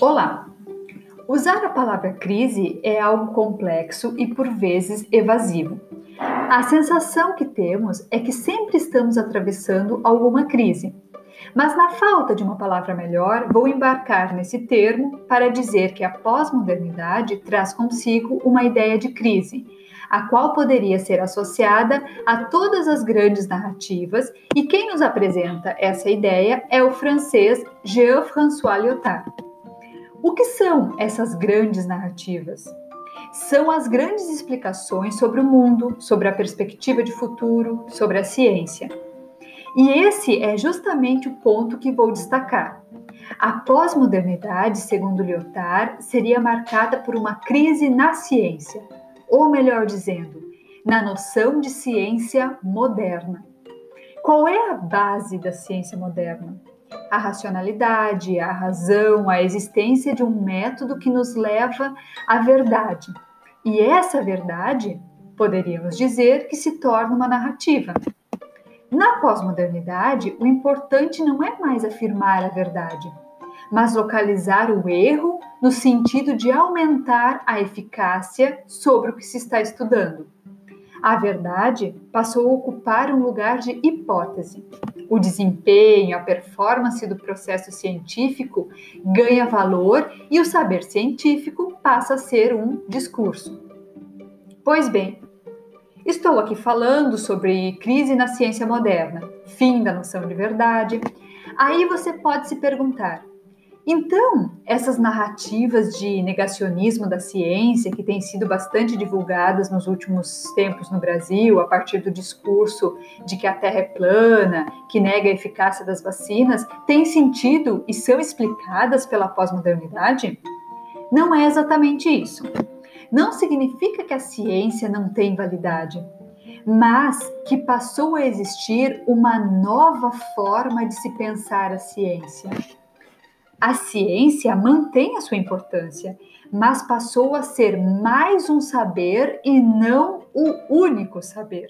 Olá! Usar a palavra crise é algo complexo e por vezes evasivo. A sensação que temos é que sempre estamos atravessando alguma crise. Mas, na falta de uma palavra melhor, vou embarcar nesse termo para dizer que a pós-modernidade traz consigo uma ideia de crise, a qual poderia ser associada a todas as grandes narrativas, e quem nos apresenta essa ideia é o francês Jean-François Lyotard. O que são essas grandes narrativas? São as grandes explicações sobre o mundo, sobre a perspectiva de futuro, sobre a ciência. E esse é justamente o ponto que vou destacar. A pós-modernidade, segundo Lyotard, seria marcada por uma crise na ciência, ou melhor dizendo, na noção de ciência moderna. Qual é a base da ciência moderna? A racionalidade, a razão, a existência de um método que nos leva à verdade. E essa verdade, poderíamos dizer, que se torna uma narrativa. Na pós-modernidade, o importante não é mais afirmar a verdade, mas localizar o erro no sentido de aumentar a eficácia sobre o que se está estudando. A verdade passou a ocupar um lugar de hipótese. O desempenho, a performance do processo científico ganha valor e o saber científico passa a ser um discurso. Pois bem, estou aqui falando sobre crise na ciência moderna, fim da noção de verdade. Aí você pode se perguntar: então, essas narrativas de negacionismo da ciência, que têm sido bastante divulgadas nos últimos tempos no Brasil, a partir do discurso de que a Terra é plana, que nega a eficácia das vacinas, têm sentido e são explicadas pela pós-modernidade? Não é exatamente isso. Não significa que a ciência não tem validade, mas que passou a existir uma nova forma de se pensar a ciência a ciência mantém a sua importância, mas passou a ser mais um saber e não o único saber.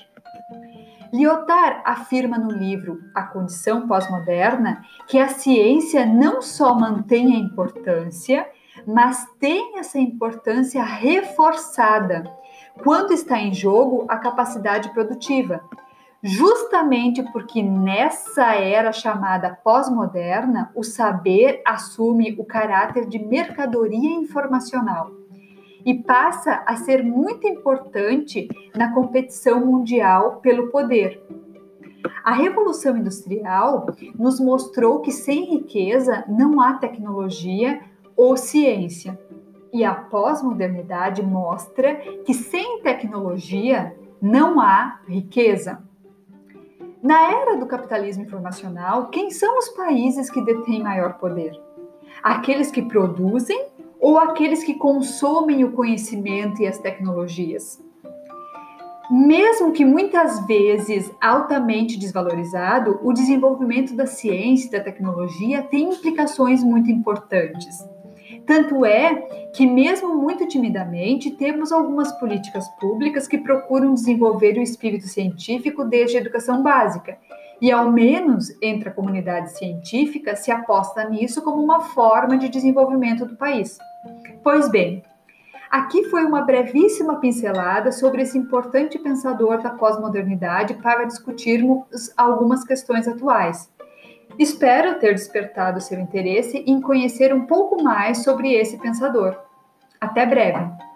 Lyotard afirma no livro A Condição Pós-Moderna que a ciência não só mantém a importância, mas tem essa importância reforçada quando está em jogo a capacidade produtiva, justamente porque nessa era chamada pós-moderna, o saber assume o caráter de mercadoria informacional e passa a ser muito importante na competição mundial pelo poder. A Revolução Industrial nos mostrou que sem riqueza não há tecnologia ou ciência. E a pós-modernidade mostra que sem tecnologia não há riqueza. Na era do capitalismo informacional, quem são os países que detêm maior poder? Aqueles que produzem ou aqueles que consomem o conhecimento e as tecnologias? Mesmo que muitas vezes altamente desvalorizado, o desenvolvimento da ciência e da tecnologia tem implicações muito importantes. Tanto é que, mesmo muito timidamente, temos algumas políticas públicas que procuram desenvolver o espírito científico desde a educação básica. E, ao menos entre a comunidade científica, se aposta nisso como uma forma de desenvolvimento do país. Pois bem, aqui foi uma brevíssima pincelada sobre esse importante pensador da pós-modernidade para discutirmos algumas questões atuais. Espero ter despertado seu interesse em conhecer um pouco mais sobre esse pensador. Até breve!